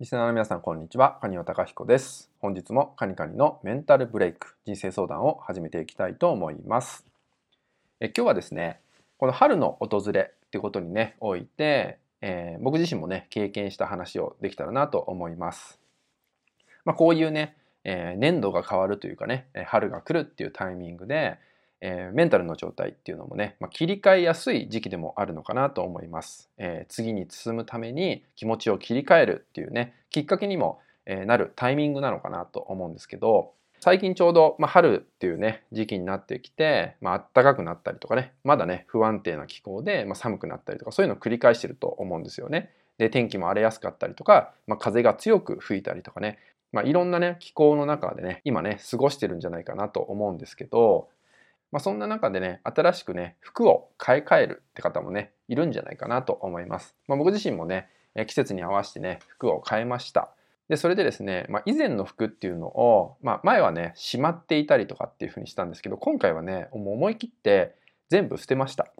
リスナーの皆さん、こんにちは。カニオタカヒコです。本日もカニカニのメンタルブレイク、人生相談を始めていきたいと思います。え今日はですね、この春の訪れっていうことにね、おいて、えー、僕自身もね、経験した話をできたらなと思います。まあ、こういうね、えー、年度が変わるというかね、春が来るっていうタイミングで、えー、メンタルの状態っていうのもね、まあ、切り替えやすい時期でもあるのかなと思います、えー、次に進むために気持ちを切り替えるっていうねきっかけにも、えー、なるタイミングなのかなと思うんですけど最近ちょうど、まあ、春っていうね時期になってきて、まあ暖かくなったりとかねまだね不安定な気候で、まあ、寒くなったりとかそういうのを繰り返してると思うんですよね。で天気も荒れやすかったりとか、まあ、風が強く吹いたりとかね、まあ、いろんなね気候の中でね今ね過ごしてるんじゃないかなと思うんですけどまあ、そんな中でね、新しくね、服を買い替えるって方もね、いるんじゃないかなと思います。まあ、僕自身もね、季節に合わせてね、服を変えました。で、それでですね、まあ、以前の服っていうのを、まあ、前はね、しまっていたりとかっていうふうにしたんですけど、今回はね、もう思い切って全部捨てました。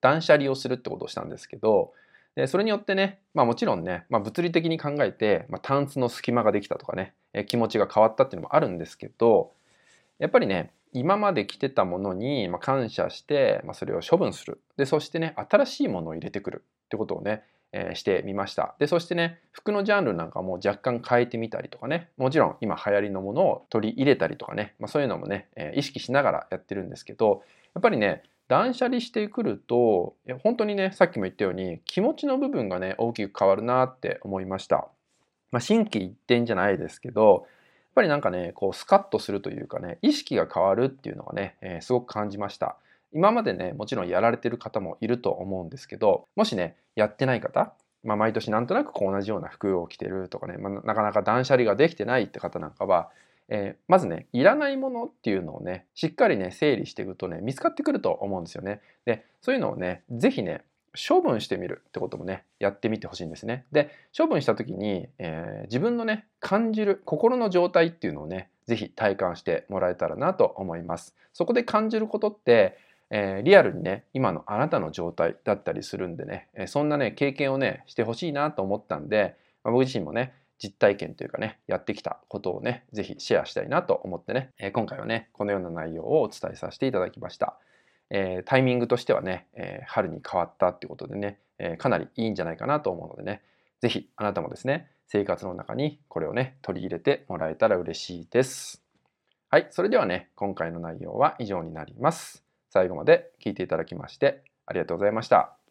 断捨離をするってことをしたんですけど、でそれによってね、まあもちろんね、まあ、物理的に考えて、まあ、タンスの隙間ができたとかね、え気持ちが変わったっていうのもあるんですけど、やっぱりね、今まで着てたものに感謝して、まあ、それを処分する。でそしてね新しいものを入れてくるってことをね、えー、してみました。でそしてね服のジャンルなんかも若干変えてみたりとかね。もちろん今流行りのものを取り入れたりとかね、まあ、そういうのもね、えー、意識しながらやってるんですけどやっぱりね断捨離してくると本当にねさっきも言ったように気持ちの部分がね大きく変わるなって思いました。まあ、心機一転じゃないですけどぱりなんかね、こうスカッとするというかね、意識が変わるっていうのがね、えー、すごく感じました。今までね、もちろんやられてる方もいると思うんですけど、もしね、やってない方、まあ、毎年なんとなくこう同じような服を着てるとかね、まあ、なかなか断捨離ができてないって方なんかは、えー、まずねいらないものっていうのをねしっかりね整理していくとね見つかってくると思うんですよね。でそういうのをね是非ね処分してみるってこともねやってみてほしいんですね。で処分した時に、えー、自分のね感じる心の状態っていうのをね是非体感してもらえたらなと思います。そこで感じることって、えー、リアルにね今のあなたの状態だったりするんでね、えそんなね経験をねしてほしいなと思ったんで、まあ、僕自身もね実体験というかねやってきたことをね是非シェアしたいなと思ってね、え今回はねこのような内容をお伝えさせていただきました。えー、タイミングとしてはね、えー、春に変わったっていうことでね、えー、かなりいいんじゃないかなと思うのでね、是非あなたもですね、生活の中にこれをね、取り入れてもらえたら嬉しいです。はい、それではね、今回の内容は以上になります。最後まで聞いていただきましてありがとうございました。